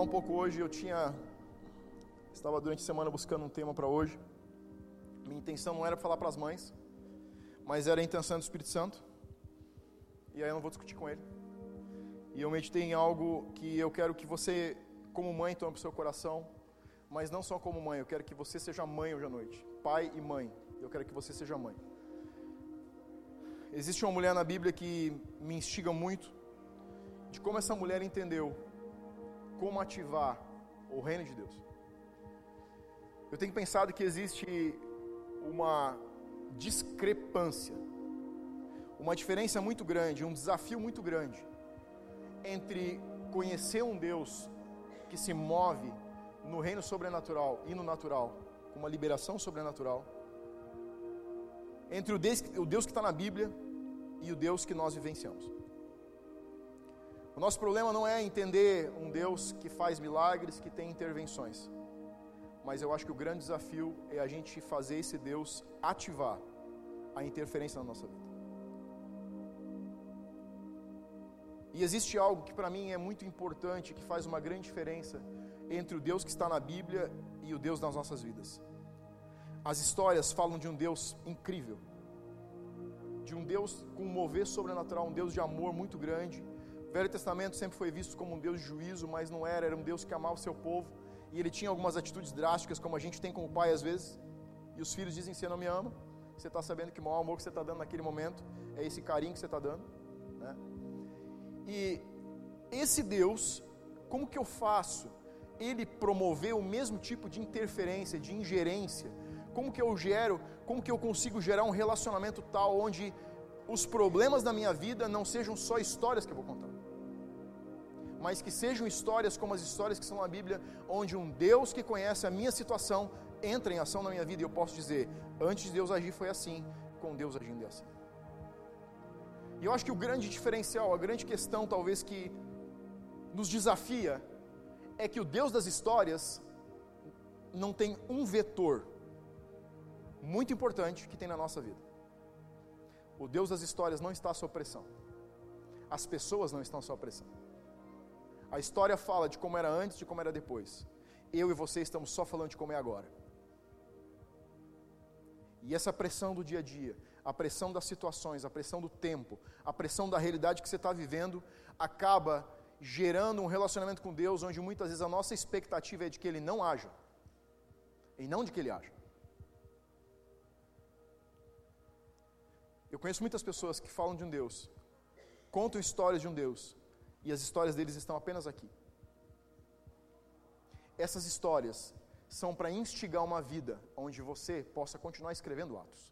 falar um pouco hoje. Eu tinha. Estava durante a semana buscando um tema para hoje. Minha intenção não era falar para as mães, mas era a intenção do Espírito Santo. E aí eu não vou discutir com ele. E eu meditei em algo que eu quero que você, como mãe, tome para o seu coração. Mas não só como mãe, eu quero que você seja mãe hoje à noite. Pai e mãe. Eu quero que você seja mãe. Existe uma mulher na Bíblia que me instiga muito de como essa mulher entendeu como ativar o reino de Deus. Eu tenho pensado que existe uma discrepância, uma diferença muito grande, um desafio muito grande entre conhecer um Deus que se move no reino sobrenatural e no natural, com uma liberação sobrenatural, entre o Deus, que está na Bíblia e o Deus que nós vivenciamos. O nosso problema não é entender um Deus que faz milagres, que tem intervenções. Mas eu acho que o grande desafio é a gente fazer esse Deus ativar a interferência na nossa vida. E existe algo que para mim é muito importante, que faz uma grande diferença entre o Deus que está na Bíblia e o Deus das nossas vidas. As histórias falam de um Deus incrível, de um Deus com um mover sobrenatural, um Deus de amor muito grande, o Velho Testamento sempre foi visto como um Deus de juízo, mas não era, era um Deus que amava o seu povo. E ele tinha algumas atitudes drásticas, como a gente tem com o pai às vezes. E os filhos dizem: Você não me ama. Você está sabendo que o maior amor que você está dando naquele momento é esse carinho que você está dando. Né? E esse Deus, como que eu faço? Ele promover o mesmo tipo de interferência, de ingerência. Como que eu gero, como que eu consigo gerar um relacionamento tal onde os problemas da minha vida não sejam só histórias que eu vou contar mas que sejam histórias como as histórias que são na Bíblia, onde um Deus que conhece a minha situação entra em ação na minha vida e eu posso dizer: antes de Deus agir foi assim, com Deus agindo é assim. E eu acho que o grande diferencial, a grande questão talvez que nos desafia, é que o Deus das histórias não tem um vetor muito importante que tem na nossa vida. O Deus das histórias não está sob pressão. As pessoas não estão sob pressão. A história fala de como era antes, de como era depois. Eu e você estamos só falando de como é agora. E essa pressão do dia a dia, a pressão das situações, a pressão do tempo, a pressão da realidade que você está vivendo, acaba gerando um relacionamento com Deus onde muitas vezes a nossa expectativa é de que Ele não haja, e não de que Ele haja. Eu conheço muitas pessoas que falam de um Deus, contam histórias de um Deus, e as histórias deles estão apenas aqui. Essas histórias são para instigar uma vida onde você possa continuar escrevendo atos.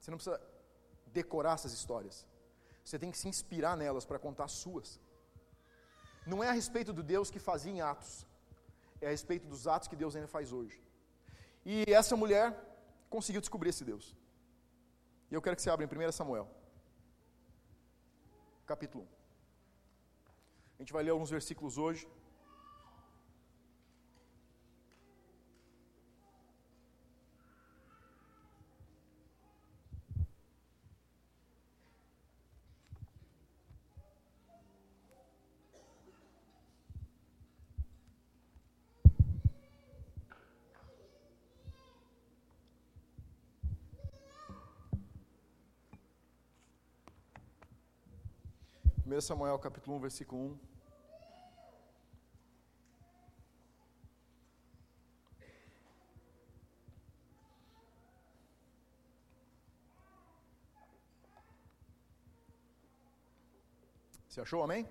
Você não precisa decorar essas histórias. Você tem que se inspirar nelas para contar as suas. Não é a respeito do Deus que fazia em atos, é a respeito dos atos que Deus ainda faz hoje. E essa mulher conseguiu descobrir esse Deus. E eu quero que você abra em 1 Samuel capítulo 1. A gente vai ler alguns versículos hoje. Samuel capítulo 1, versículo 1. Você achou, amém?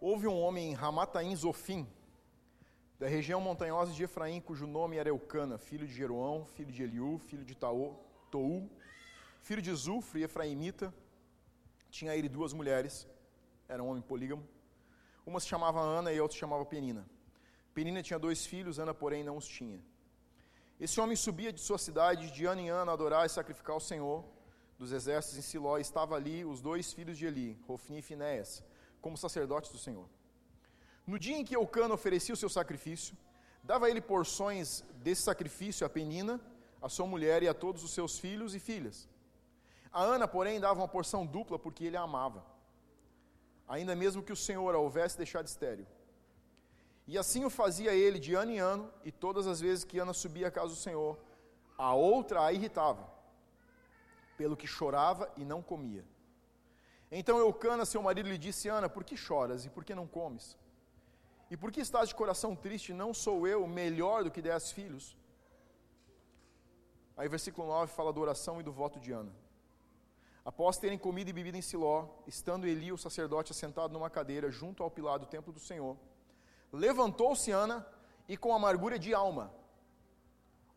Houve um homem em Ramataim Zofim, da região montanhosa de Efraim, cujo nome era Eucana, filho de Jeroão, filho de Eliú, filho de Taú, filho de Zufre, Efraimita, tinha ele duas mulheres, era um homem polígamo. Uma se chamava Ana e a outra se chamava Penina. Penina tinha dois filhos, Ana, porém, não os tinha. Esse homem subia de sua cidade de ano em ano a adorar e sacrificar ao Senhor dos exércitos em Siló, e estava ali os dois filhos de Eli, Rofni e Finéas, como sacerdotes do Senhor. No dia em que Eucana oferecia o seu sacrifício, dava ele porções desse sacrifício a Penina, a sua mulher e a todos os seus filhos e filhas. A Ana, porém, dava uma porção dupla porque ele a amava. ainda mesmo que o Senhor a houvesse deixado estéril. E assim o fazia ele de ano em ano, e todas as vezes que Ana subia à casa do Senhor, a outra a irritava, pelo que chorava e não comia. Então Eucana, seu marido, lhe disse: Ana, por que choras e por que não comes? E por que estás de coração triste? Não sou eu melhor do que dez filhos? Aí, versículo 9 fala da oração e do voto de Ana. Após terem comido e bebido em Siló, estando Eli, o sacerdote, assentado numa cadeira junto ao pilar do templo do Senhor, levantou-se Ana e, com amargura de alma,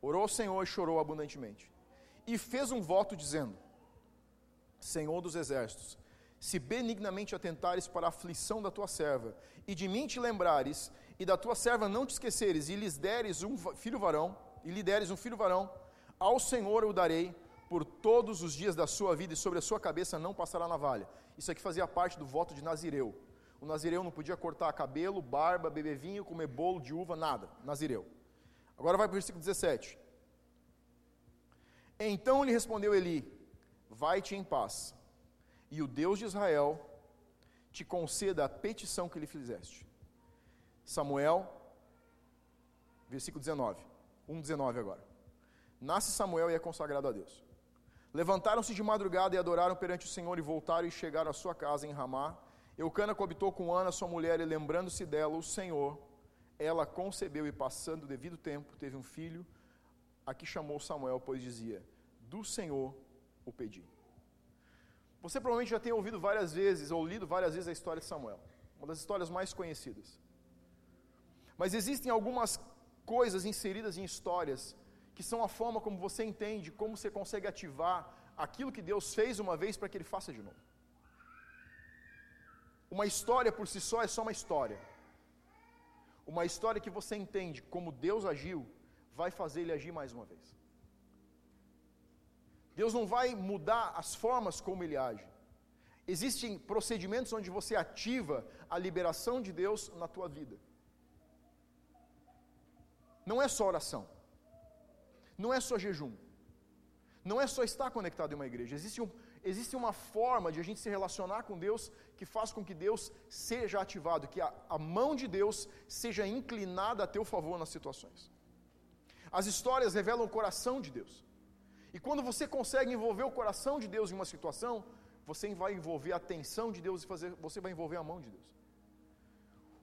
orou ao Senhor e chorou abundantemente. E fez um voto dizendo: Senhor dos exércitos, se benignamente atentares para a aflição da tua serva, e de mim te lembrares, e da tua serva não te esqueceres, e lhes deres um filho varão, e lhe deres um filho varão, ao Senhor o darei por todos os dias da sua vida, e sobre a sua cabeça não passará navalha. Isso aqui fazia parte do voto de Nazireu. O Nazireu não podia cortar cabelo, barba, beber vinho, comer bolo de uva, nada. Nazireu. Agora vai para o versículo 17. Então lhe respondeu Eli: Vai-te em paz e o Deus de Israel te conceda a petição que lhe fizeste. Samuel, versículo 19, 1,19 agora. Nasce Samuel e é consagrado a Deus. Levantaram-se de madrugada e adoraram perante o Senhor e voltaram e chegaram à sua casa em Ramá. Eucana coabitou com Ana, sua mulher, e lembrando-se dela, o Senhor, ela concebeu e passando o devido tempo, teve um filho, a que chamou Samuel, pois dizia: Do Senhor o pedi. Você provavelmente já tem ouvido várias vezes, ou lido várias vezes a história de Samuel, uma das histórias mais conhecidas. Mas existem algumas coisas inseridas em histórias que são a forma como você entende, como você consegue ativar aquilo que Deus fez uma vez para que Ele faça de novo. Uma história por si só é só uma história. Uma história que você entende como Deus agiu, vai fazer ele agir mais uma vez. Deus não vai mudar as formas como ele age. Existem procedimentos onde você ativa a liberação de Deus na tua vida. Não é só oração. Não é só jejum. Não é só estar conectado em uma igreja. Existe, um, existe uma forma de a gente se relacionar com Deus que faz com que Deus seja ativado, que a, a mão de Deus seja inclinada a teu favor nas situações. As histórias revelam o coração de Deus. E quando você consegue envolver o coração de Deus em uma situação, você vai envolver a atenção de Deus e fazer, você vai envolver a mão de Deus.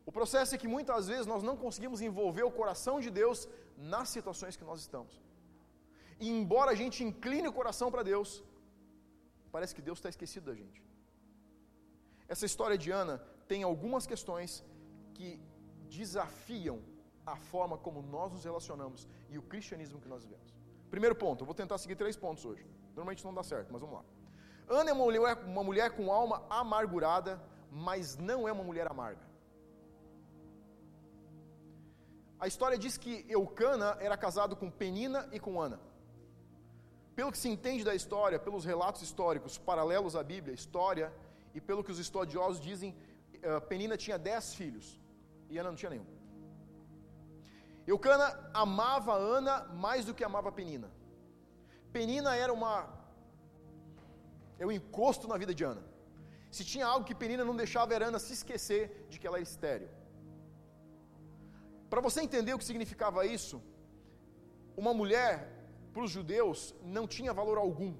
O processo é que muitas vezes nós não conseguimos envolver o coração de Deus nas situações que nós estamos. E embora a gente incline o coração para Deus, parece que Deus está esquecido da gente. Essa história de Ana tem algumas questões que desafiam a forma como nós nos relacionamos e o cristianismo que nós vivemos. Primeiro ponto, eu vou tentar seguir três pontos hoje. Normalmente não dá certo, mas vamos lá. Ana é uma mulher, uma mulher com alma amargurada, mas não é uma mulher amarga. A história diz que Eucana era casado com Penina e com Ana. Pelo que se entende da história, pelos relatos históricos paralelos à Bíblia, história, e pelo que os estudiosos dizem, eh, Penina tinha dez filhos e Ana não tinha nenhum. Eucana amava Ana mais do que amava Penina. Penina era uma é um encosto na vida de Ana. Se tinha algo que Penina não deixava era Ana se esquecer de que ela era estéreo. Para você entender o que significava isso, uma mulher para os judeus não tinha valor algum.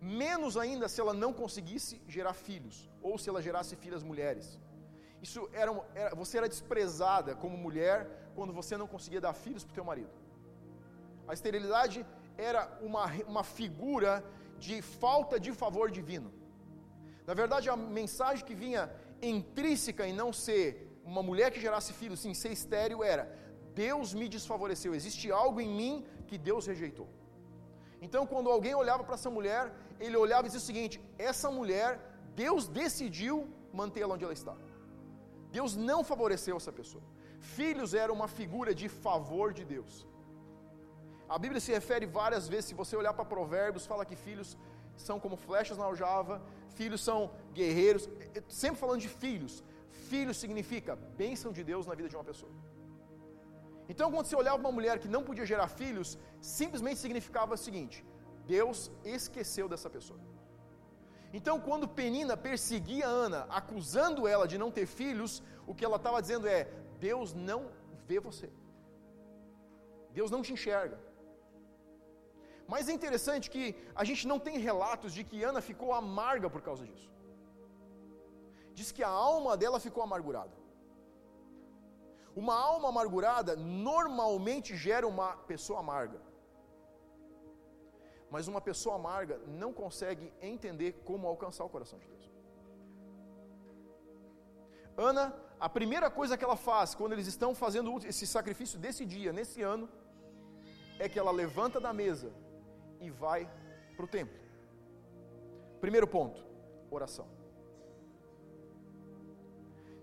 Menos ainda se ela não conseguisse gerar filhos, ou se ela gerasse filhas mulheres. Isso era, era, você era desprezada como mulher quando você não conseguia dar filhos para o teu marido. A esterilidade era uma, uma figura de falta de favor divino. Na verdade, a mensagem que vinha intrínseca em não ser uma mulher que gerasse filhos, sim, ser estéril, era: Deus me desfavoreceu, existe algo em mim que Deus rejeitou. Então, quando alguém olhava para essa mulher, ele olhava e dizia o seguinte: essa mulher, Deus decidiu mantê-la onde ela está. Deus não favoreceu essa pessoa. Filhos era uma figura de favor de Deus. A Bíblia se refere várias vezes, se você olhar para Provérbios, fala que filhos são como flechas na aljava, filhos são guerreiros, sempre falando de filhos. Filho significa bênção de Deus na vida de uma pessoa. Então, quando você olhava uma mulher que não podia gerar filhos, simplesmente significava o seguinte: Deus esqueceu dessa pessoa. Então, quando Penina perseguia Ana, acusando ela de não ter filhos, o que ela estava dizendo é: Deus não vê você. Deus não te enxerga. Mas é interessante que a gente não tem relatos de que Ana ficou amarga por causa disso. Diz que a alma dela ficou amargurada. Uma alma amargurada normalmente gera uma pessoa amarga. Mas uma pessoa amarga não consegue entender como alcançar o coração de Deus. Ana, a primeira coisa que ela faz quando eles estão fazendo esse sacrifício desse dia, nesse ano, é que ela levanta da mesa e vai para o templo. Primeiro ponto: oração.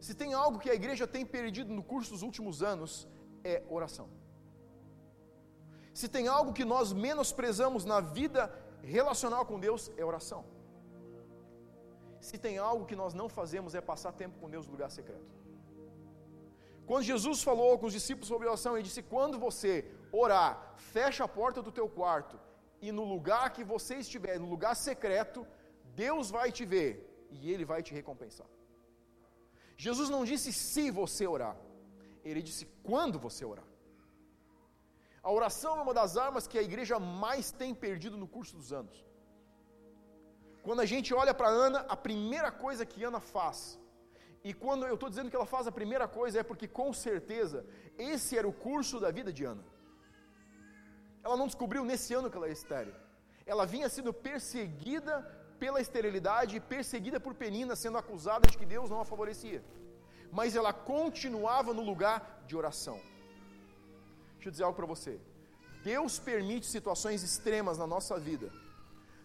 Se tem algo que a igreja tem perdido no curso dos últimos anos, é oração. Se tem algo que nós menosprezamos na vida relacional com Deus, é oração. Se tem algo que nós não fazemos, é passar tempo com Deus no lugar secreto. Quando Jesus falou com os discípulos sobre oração, ele disse: Quando você orar, fecha a porta do teu quarto e no lugar que você estiver, no lugar secreto, Deus vai te ver e Ele vai te recompensar. Jesus não disse se você orar, Ele disse quando você orar. A oração é uma das armas que a igreja mais tem perdido no curso dos anos. Quando a gente olha para Ana, a primeira coisa que Ana faz, e quando eu estou dizendo que ela faz a primeira coisa, é porque com certeza esse era o curso da vida de Ana. Ela não descobriu nesse ano que ela é estéreo. Ela vinha sendo perseguida pela esterilidade, perseguida por Penina, sendo acusada de que Deus não a favorecia. Mas ela continuava no lugar de oração. Deixa eu dizer algo para você. Deus permite situações extremas na nossa vida,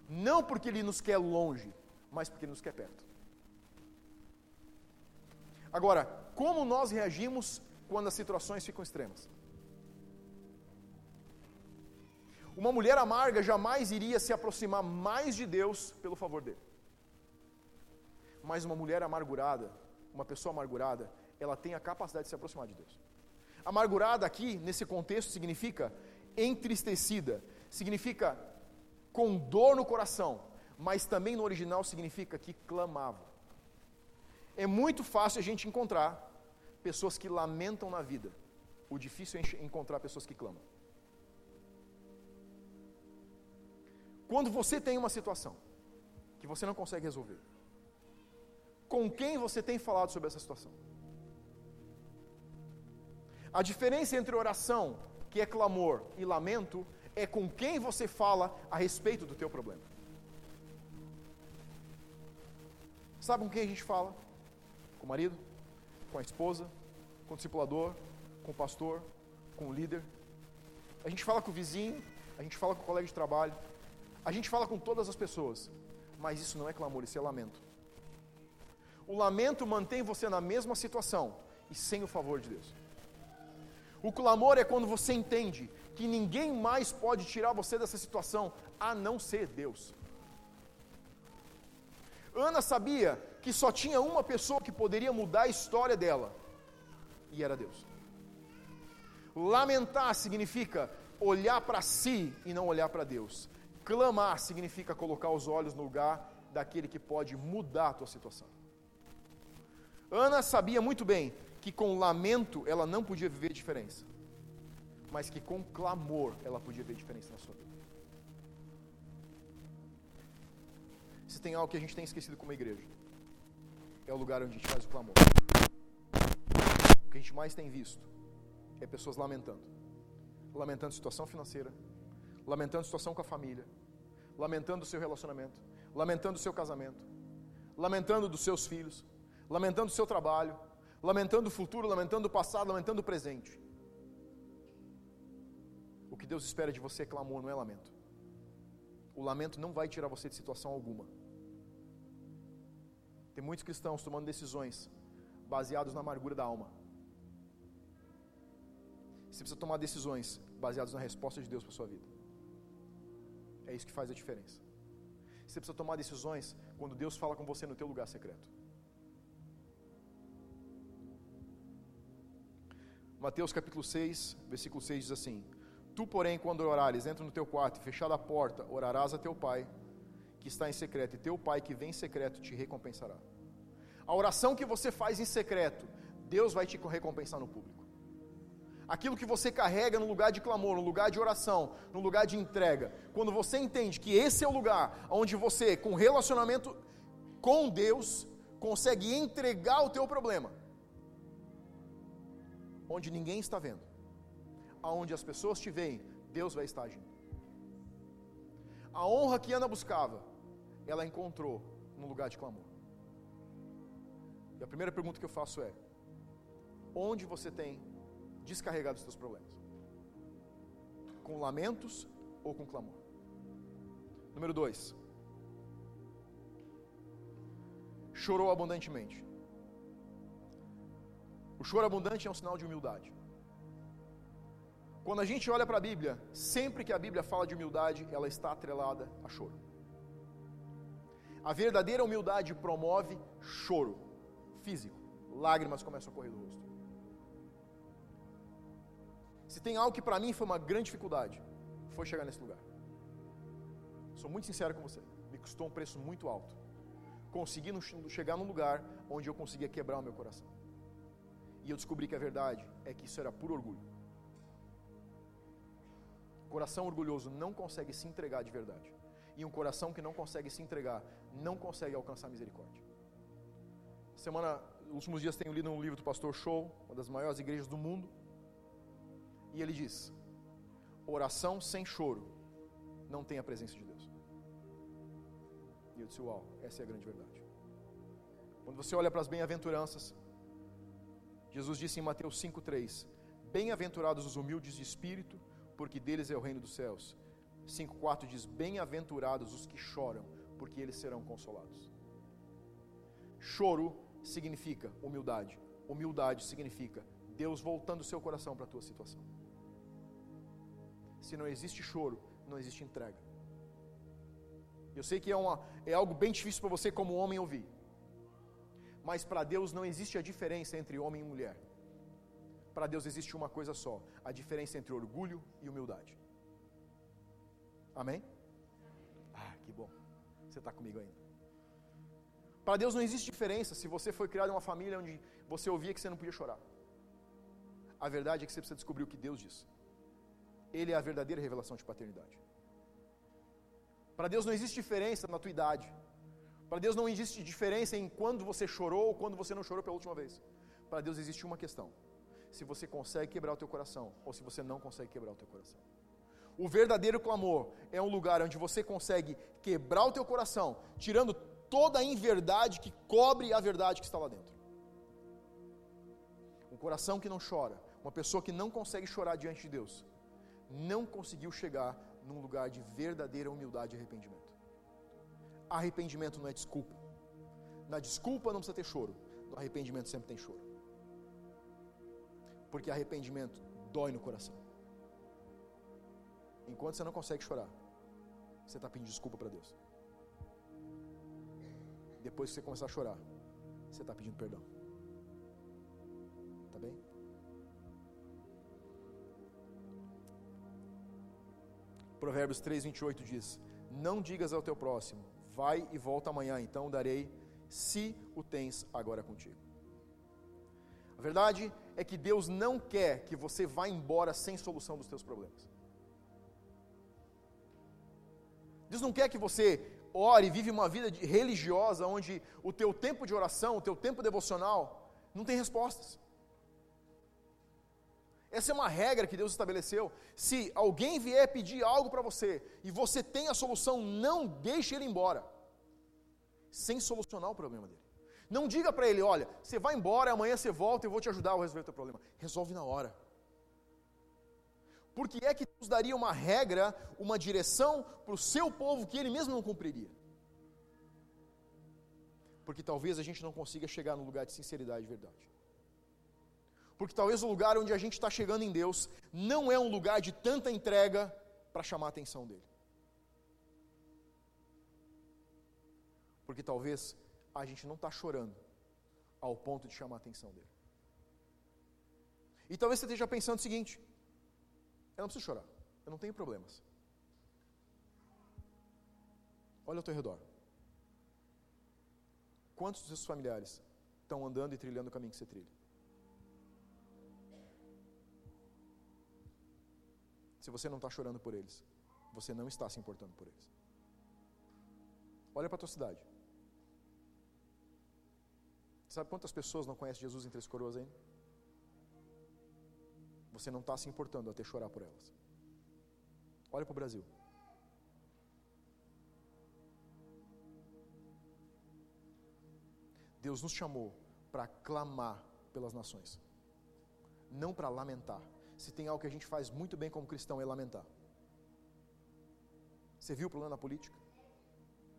não porque Ele nos quer longe, mas porque Ele nos quer perto. Agora, como nós reagimos quando as situações ficam extremas? Uma mulher amarga jamais iria se aproximar mais de Deus pelo favor dele. Mas uma mulher amargurada, uma pessoa amargurada, ela tem a capacidade de se aproximar de Deus. Amargurada aqui, nesse contexto, significa entristecida, significa com dor no coração, mas também no original significa que clamava. É muito fácil a gente encontrar pessoas que lamentam na vida, o difícil é encontrar pessoas que clamam. Quando você tem uma situação que você não consegue resolver, com quem você tem falado sobre essa situação? A diferença entre oração, que é clamor, e lamento, é com quem você fala a respeito do teu problema. Sabe com quem a gente fala? Com o marido, com a esposa, com o discipulador, com o pastor, com o líder. A gente fala com o vizinho, a gente fala com o colega de trabalho, a gente fala com todas as pessoas, mas isso não é clamor, isso é lamento. O lamento mantém você na mesma situação e sem o favor de Deus. O clamor é quando você entende que ninguém mais pode tirar você dessa situação a não ser Deus. Ana sabia que só tinha uma pessoa que poderia mudar a história dela, e era Deus. Lamentar significa olhar para si e não olhar para Deus. Clamar significa colocar os olhos no lugar daquele que pode mudar a tua situação. Ana sabia muito bem que com lamento ela não podia viver diferença, mas que com clamor ela podia ver diferença na sua vida. Se tem algo que a gente tem esquecido como igreja, é o lugar onde a gente faz o clamor. O que a gente mais tem visto é pessoas lamentando lamentando situação financeira, lamentando a situação com a família, lamentando o seu relacionamento, lamentando o seu casamento, lamentando dos seus filhos, lamentando o seu trabalho, lamentando o futuro, lamentando o passado, lamentando o presente. O que Deus espera de você é clamor, não é lamento. O lamento não vai tirar você de situação alguma. Tem muitos cristãos tomando decisões baseados na amargura da alma. Você precisa tomar decisões baseadas na resposta de Deus para sua vida. É isso que faz a diferença. Você precisa tomar decisões quando Deus fala com você no teu lugar secreto. Mateus capítulo 6, versículo 6 diz assim: Tu, porém, quando orares, entra no teu quarto e fechada a porta, orarás a teu pai, que está em secreto, e teu Pai que vem em secreto te recompensará. A oração que você faz em secreto, Deus vai te recompensar no público. Aquilo que você carrega no lugar de clamor, no lugar de oração, no lugar de entrega, quando você entende que esse é o lugar onde você, com relacionamento com Deus, consegue entregar o teu problema, onde ninguém está vendo, aonde as pessoas te veem, Deus vai estar agindo. A honra que Ana buscava, ela encontrou no lugar de clamor. E a primeira pergunta que eu faço é: onde você tem descarregado os seus problemas? Com lamentos ou com clamor? Número dois, chorou abundantemente. O choro abundante é um sinal de humildade. Quando a gente olha para a Bíblia, sempre que a Bíblia fala de humildade, ela está atrelada a choro. A verdadeira humildade promove choro físico. Lágrimas começam a correr do rosto. Se tem algo que para mim foi uma grande dificuldade, foi chegar nesse lugar. Sou muito sincero com você. Me custou um preço muito alto. Consegui chegar num lugar onde eu conseguia quebrar o meu coração. E eu descobri que a verdade é que isso era puro orgulho. Coração orgulhoso não consegue se entregar de verdade. E um coração que não consegue se entregar não consegue alcançar misericórdia. Semana, últimos dias tenho lido um livro do pastor Show, uma das maiores igrejas do mundo. E ele diz: oração sem choro não tem a presença de Deus. E eu disse: Uau, essa é a grande verdade. Quando você olha para as bem-aventuranças, Jesus disse em Mateus 5,3: Bem-aventurados os humildes de espírito, porque deles é o reino dos céus. 5,4 diz: Bem-aventurados os que choram, porque eles serão consolados. Choro significa humildade. Humildade significa Deus voltando o seu coração para a tua situação. Se não existe choro, não existe entrega. Eu sei que é, uma, é algo bem difícil para você, como homem, ouvir. Mas para Deus não existe a diferença entre homem e mulher. Para Deus existe uma coisa só: a diferença entre orgulho e humildade. Amém? Ah, que bom. Você está comigo ainda. Para Deus não existe diferença se você foi criado em uma família onde você ouvia que você não podia chorar. A verdade é que você precisa descobrir o que Deus diz. Ele é a verdadeira revelação de paternidade. Para Deus não existe diferença na tua idade. Para Deus não existe diferença em quando você chorou ou quando você não chorou pela última vez. Para Deus existe uma questão: se você consegue quebrar o teu coração ou se você não consegue quebrar o teu coração. O verdadeiro clamor é um lugar onde você consegue quebrar o teu coração, tirando toda a inverdade que cobre a verdade que está lá dentro. Um coração que não chora, uma pessoa que não consegue chorar diante de Deus, não conseguiu chegar num lugar de verdadeira humildade e arrependimento. Arrependimento não é desculpa. Na desculpa não precisa ter choro, no arrependimento sempre tem choro. Porque arrependimento dói no coração. Enquanto você não consegue chorar, você está pedindo desculpa para Deus. Depois que você começar a chorar, você está pedindo perdão. Tá bem? Provérbios 3, 28 diz: Não digas ao teu próximo, vai e volta amanhã, então darei, se o tens agora contigo. A verdade é que Deus não quer que você vá embora sem solução dos teus problemas. Deus não quer que você ore e vive uma vida religiosa onde o teu tempo de oração, o teu tempo devocional não tem respostas. Essa é uma regra que Deus estabeleceu. Se alguém vier pedir algo para você e você tem a solução, não deixe ele embora sem solucionar o problema dele. Não diga para ele, olha, você vai embora, amanhã você volta e eu vou te ajudar a resolver o teu problema. Resolve na hora. Porque é que Deus daria uma regra, uma direção para o seu povo que ele mesmo não cumpriria? Porque talvez a gente não consiga chegar no lugar de sinceridade e verdade. Porque talvez o lugar onde a gente está chegando em Deus não é um lugar de tanta entrega para chamar a atenção dele. Porque talvez a gente não está chorando ao ponto de chamar a atenção dele. E talvez você esteja pensando o seguinte: eu não preciso chorar, eu não tenho problemas. Olha ao teu redor. Quantos dos seus familiares estão andando e trilhando o caminho que você trilha? Se você não está chorando por eles, você não está se importando por eles. Olha para a tua cidade. Sabe quantas pessoas não conhecem Jesus em Três Coroas ainda? Você não está se importando até chorar por elas. Olha para o Brasil. Deus nos chamou para clamar pelas nações, não para lamentar. Se tem algo que a gente faz muito bem como cristão é lamentar. Você viu o problema na política?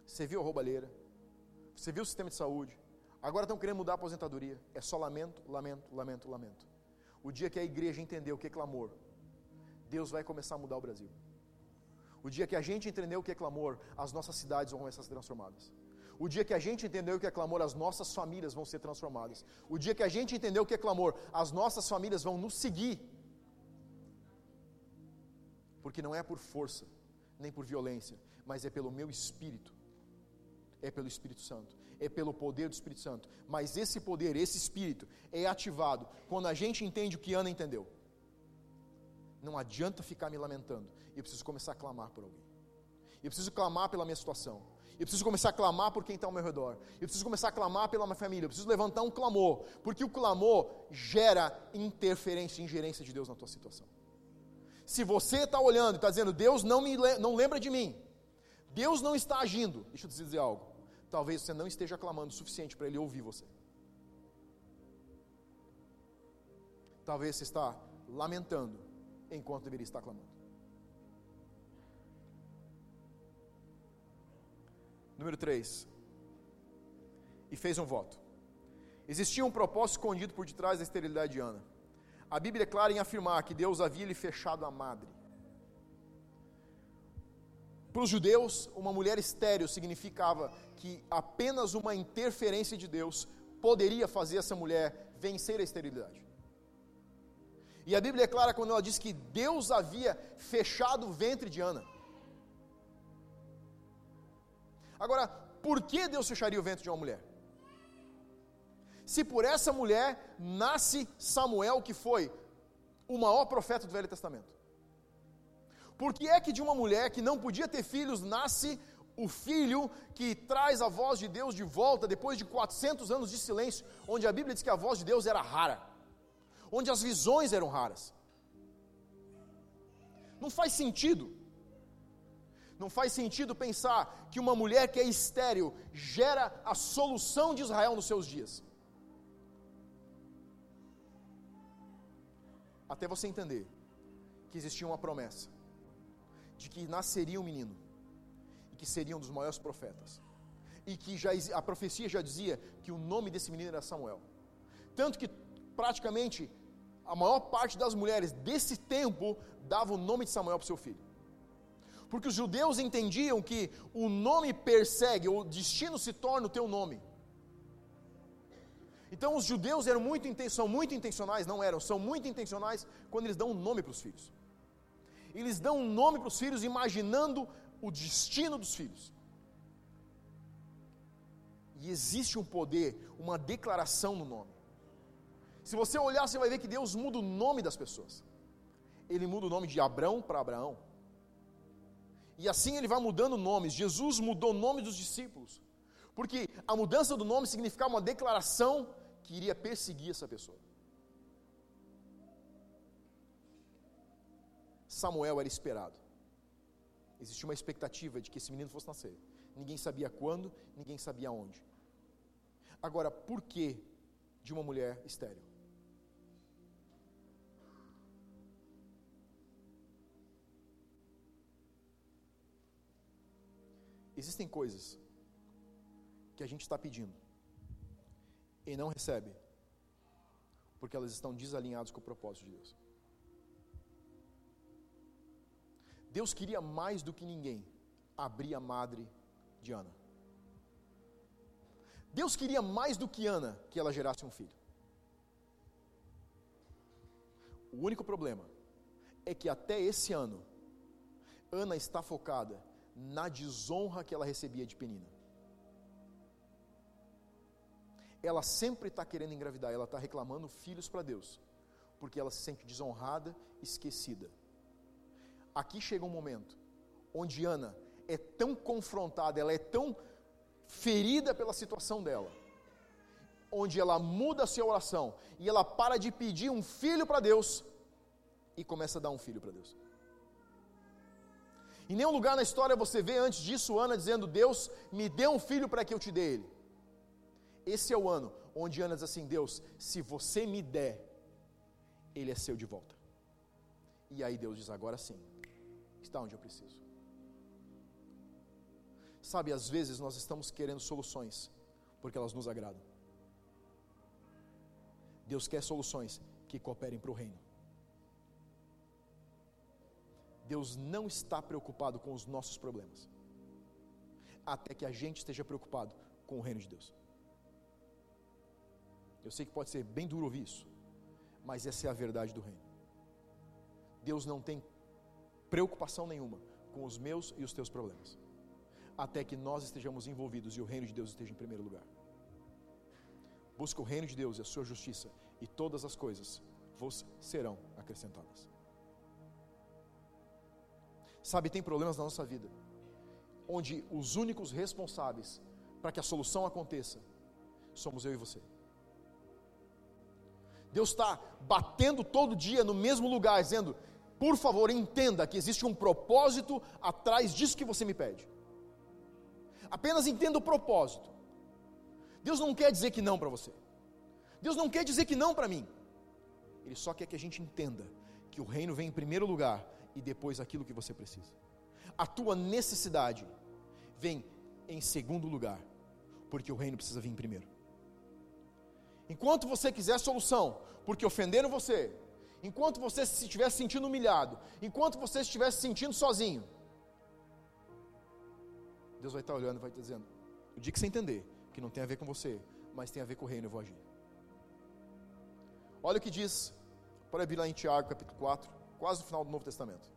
Você viu a roubalheira? Você viu o sistema de saúde? Agora estão querendo mudar a aposentadoria. É só lamento, lamento, lamento, lamento. O dia que a igreja entender o que é clamor, Deus vai começar a mudar o Brasil. O dia que a gente entender o que é clamor, as nossas cidades vão começar a ser transformadas. O dia que a gente entendeu o que é clamor, as nossas famílias vão ser transformadas. O dia que a gente entendeu o que é clamor, as nossas famílias vão nos seguir. Porque não é por força, nem por violência, mas é pelo meu espírito. É pelo Espírito Santo, é pelo poder do Espírito Santo. Mas esse poder, esse espírito, é ativado quando a gente entende o que Ana entendeu. Não adianta ficar me lamentando. Eu preciso começar a clamar por alguém. Eu preciso clamar pela minha situação. Eu preciso começar a clamar por quem está ao meu redor. Eu preciso começar a clamar pela minha família. Eu preciso levantar um clamor, porque o clamor gera interferência, ingerência de Deus na tua situação. Se você está olhando e está dizendo, Deus não, me, não lembra de mim, Deus não está agindo, deixa eu te dizer algo. Talvez você não esteja clamando o suficiente para Ele ouvir você. Talvez você está lamentando enquanto deveria estar clamando. Número 3. E fez um voto. Existia um propósito escondido por detrás da esterilidade de Ana. A Bíblia é clara em afirmar que Deus havia lhe fechado a madre. Para os judeus, uma mulher estéril significava que apenas uma interferência de Deus poderia fazer essa mulher vencer a esterilidade. E a Bíblia é clara quando ela diz que Deus havia fechado o ventre de Ana. Agora, por que Deus fecharia o ventre de uma mulher? Se por essa mulher nasce Samuel, que foi o maior profeta do Velho Testamento. Por que é que de uma mulher que não podia ter filhos nasce o filho que traz a voz de Deus de volta depois de 400 anos de silêncio, onde a Bíblia diz que a voz de Deus era rara, onde as visões eram raras? Não faz sentido. Não faz sentido pensar que uma mulher que é estéril gera a solução de Israel nos seus dias. Até você entender que existia uma promessa de que nasceria um menino e que seria um dos maiores profetas. E que já, a profecia já dizia que o nome desse menino era Samuel. Tanto que praticamente a maior parte das mulheres desse tempo dava o nome de Samuel para seu filho porque os judeus entendiam que o nome persegue, o destino se torna o teu nome. Então os judeus eram muito, são muito intencionais, não eram, são muito intencionais quando eles dão um nome para os filhos. Eles dão um nome para os filhos imaginando o destino dos filhos. E existe um poder, uma declaração no nome. Se você olhar, você vai ver que Deus muda o nome das pessoas. Ele muda o nome de Abrão para Abraão. E assim ele vai mudando nomes. Jesus mudou o nome dos discípulos. Porque a mudança do nome significava uma declaração que iria perseguir essa pessoa. Samuel era esperado. Existia uma expectativa de que esse menino fosse nascer. Ninguém sabia quando, ninguém sabia onde. Agora, por que de uma mulher estéril? Existem coisas que a gente está pedindo e não recebe, porque elas estão desalinhadas com o propósito de Deus. Deus queria mais do que ninguém abrir a madre de Ana. Deus queria mais do que Ana que ela gerasse um filho. O único problema é que até esse ano, Ana está focada na desonra que ela recebia de Penina. Ela sempre está querendo engravidar, ela está reclamando filhos para Deus, porque ela se sente desonrada, esquecida. Aqui chega um momento onde Ana é tão confrontada, ela é tão ferida pela situação dela, onde ela muda a sua oração e ela para de pedir um filho para Deus e começa a dar um filho para Deus. Em nenhum lugar na história você vê antes disso Ana dizendo: Deus, me dê um filho para que eu te dê ele. Esse é o ano onde Ana diz assim: Deus, se você me der, ele é seu de volta. E aí Deus diz: agora sim, está onde eu preciso. Sabe, às vezes nós estamos querendo soluções porque elas nos agradam. Deus quer soluções que cooperem para o reino. Deus não está preocupado com os nossos problemas, até que a gente esteja preocupado com o reino de Deus. Eu sei que pode ser bem duro ouvir isso, mas essa é a verdade do reino. Deus não tem preocupação nenhuma com os meus e os teus problemas, até que nós estejamos envolvidos e o reino de Deus esteja em primeiro lugar. Busca o reino de Deus e a sua justiça, e todas as coisas vos serão acrescentadas. Sabe, tem problemas na nossa vida, onde os únicos responsáveis para que a solução aconteça somos eu e você. Deus está batendo todo dia no mesmo lugar, dizendo: por favor, entenda que existe um propósito atrás disso que você me pede. Apenas entenda o propósito. Deus não quer dizer que não para você. Deus não quer dizer que não para mim. Ele só quer que a gente entenda que o reino vem em primeiro lugar e depois aquilo que você precisa. A tua necessidade vem em segundo lugar, porque o reino precisa vir em primeiro. Enquanto você quiser solução, porque ofenderam você, enquanto você se estiver se sentindo humilhado, enquanto você estiver se sentindo sozinho, Deus vai estar olhando e vai estar dizendo: o dia que você entender que não tem a ver com você, mas tem a ver com o reino, eu vou agir. Olha o que diz, para abrir lá em Tiago capítulo 4, quase no final do Novo Testamento.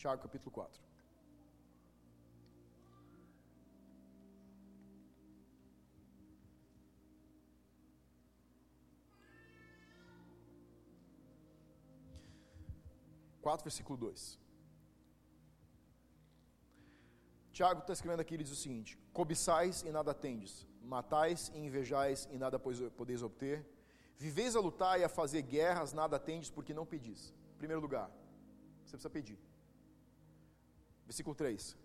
Tiago capítulo 4. Quatro, versículo 2. Tiago está escrevendo aqui, ele diz o seguinte: Cobiçais e nada tendes, matais e invejais e nada podeis obter, viveis a lutar e a fazer guerras, nada tendes porque não pedis. Primeiro lugar, você precisa pedir. Versículo 3.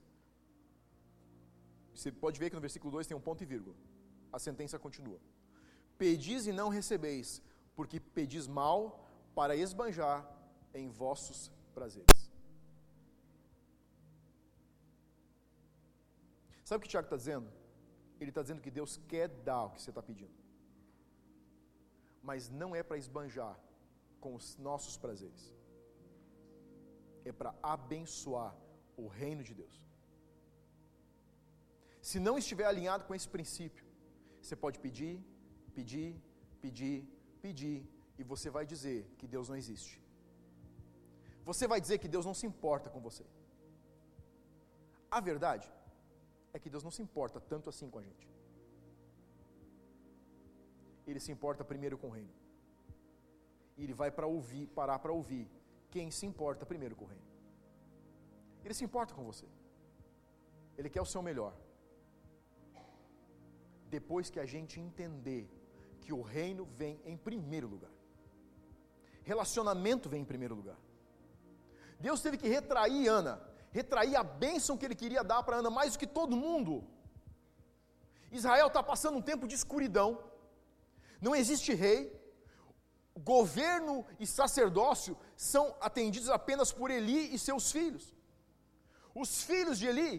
Você pode ver que no versículo 2 tem um ponto e vírgula. A sentença continua. Pedis e não recebeis, porque pedis mal para esbanjar em vossos prazeres. Sabe o que Tiago está dizendo? Ele está dizendo que Deus quer dar o que você está pedindo. Mas não é para esbanjar com os nossos prazeres. É para abençoar o reino de Deus. Se não estiver alinhado com esse princípio, você pode pedir, pedir, pedir, pedir, e você vai dizer que Deus não existe. Você vai dizer que Deus não se importa com você. A verdade é que Deus não se importa tanto assim com a gente. Ele se importa primeiro com o reino. E ele vai para ouvir, parar para ouvir quem se importa primeiro com o reino. Ele se importa com você. Ele quer o seu melhor. Depois que a gente entender que o reino vem em primeiro lugar. Relacionamento vem em primeiro lugar. Deus teve que retrair Ana, retrair a bênção que ele queria dar para Ana mais do que todo mundo. Israel está passando um tempo de escuridão, não existe rei, governo e sacerdócio são atendidos apenas por Eli e seus filhos. Os filhos de Eli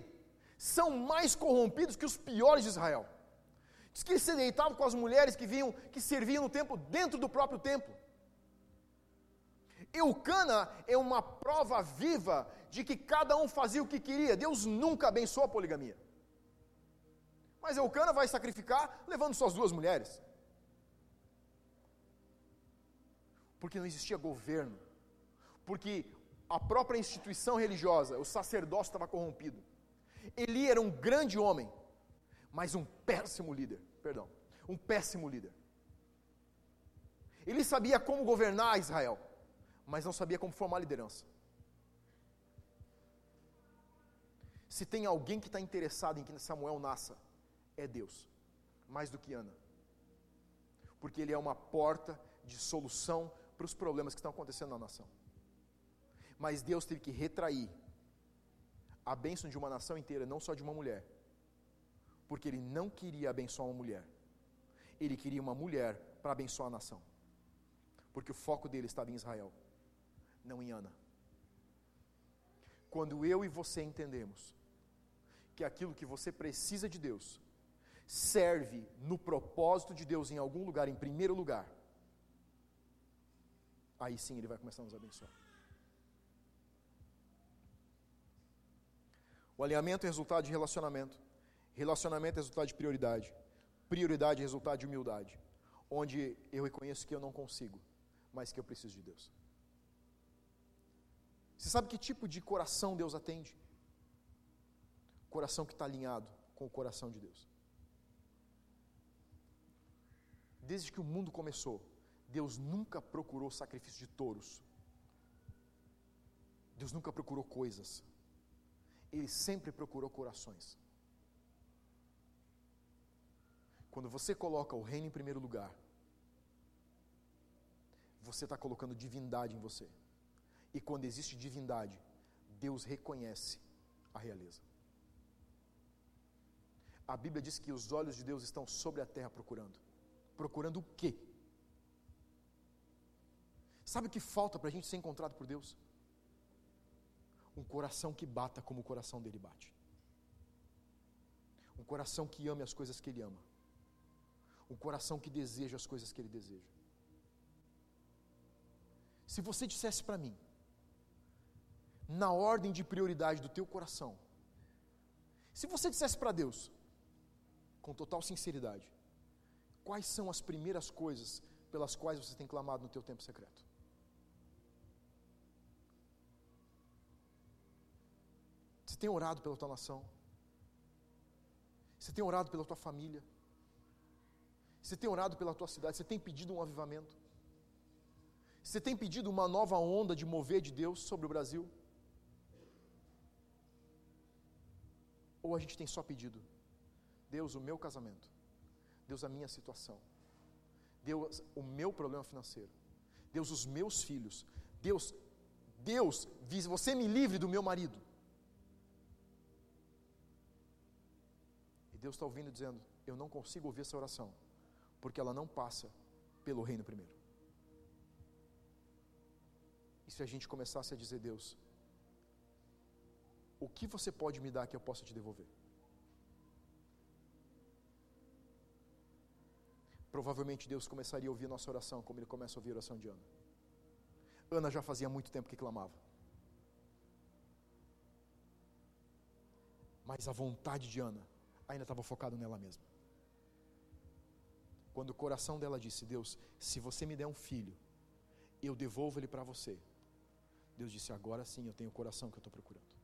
são mais corrompidos que os piores de Israel. Diz que eles se deitavam com as mulheres que vinham, que serviam no templo, dentro do próprio templo. Eucana é uma prova viva de que cada um fazia o que queria. Deus nunca abençoou a poligamia. Mas Eucana vai sacrificar levando suas duas mulheres. Porque não existia governo. Porque a própria instituição religiosa, o sacerdócio estava corrompido. Eli era um grande homem, mas um péssimo líder. Perdão, um péssimo líder. Ele sabia como governar Israel, mas não sabia como formar liderança. Se tem alguém que está interessado em que Samuel nasça, é Deus, mais do que Ana, porque ele é uma porta de solução para os problemas que estão acontecendo na nação. Mas Deus teve que retrair a bênção de uma nação inteira, não só de uma mulher, porque Ele não queria abençoar uma mulher, Ele queria uma mulher para abençoar a nação, porque o foco dele estava em Israel, não em Ana. Quando eu e você entendemos que aquilo que você precisa de Deus serve no propósito de Deus em algum lugar, em primeiro lugar, aí sim Ele vai começar a nos abençoar. O alinhamento é resultado de relacionamento. Relacionamento é resultado de prioridade. Prioridade é resultado de humildade. Onde eu reconheço que eu não consigo, mas que eu preciso de Deus. Você sabe que tipo de coração Deus atende? Coração que está alinhado com o coração de Deus. Desde que o mundo começou, Deus nunca procurou sacrifício de touros. Deus nunca procurou coisas. Ele sempre procurou corações. Quando você coloca o reino em primeiro lugar, você está colocando divindade em você. E quando existe divindade, Deus reconhece a realeza. A Bíblia diz que os olhos de Deus estão sobre a terra procurando. Procurando o quê? Sabe o que falta para a gente ser encontrado por Deus? Um coração que bata como o coração dele bate. Um coração que ame as coisas que ele ama. Um coração que deseja as coisas que ele deseja. Se você dissesse para mim, na ordem de prioridade do teu coração, se você dissesse para Deus, com total sinceridade, quais são as primeiras coisas pelas quais você tem clamado no teu tempo secreto? Você tem orado pela tua nação? Você tem orado pela tua família? Você tem orado pela tua cidade? Você tem pedido um avivamento? Você tem pedido uma nova onda de mover de Deus sobre o Brasil? Ou a gente tem só pedido? Deus, o meu casamento. Deus, a minha situação. Deus, o meu problema financeiro. Deus, os meus filhos. Deus, Deus, você me livre do meu marido. Deus está ouvindo dizendo: Eu não consigo ouvir essa oração, porque ela não passa pelo reino primeiro. E se a gente começasse a dizer, Deus, o que você pode me dar que eu possa te devolver? Provavelmente Deus começaria a ouvir nossa oração, como Ele começa a ouvir a oração de Ana. Ana já fazia muito tempo que clamava. Mas a vontade de Ana ainda estava focado nela mesma. Quando o coração dela disse: Deus, se você me der um filho, eu devolvo ele para você. Deus disse: Agora sim eu tenho o coração que eu estou procurando.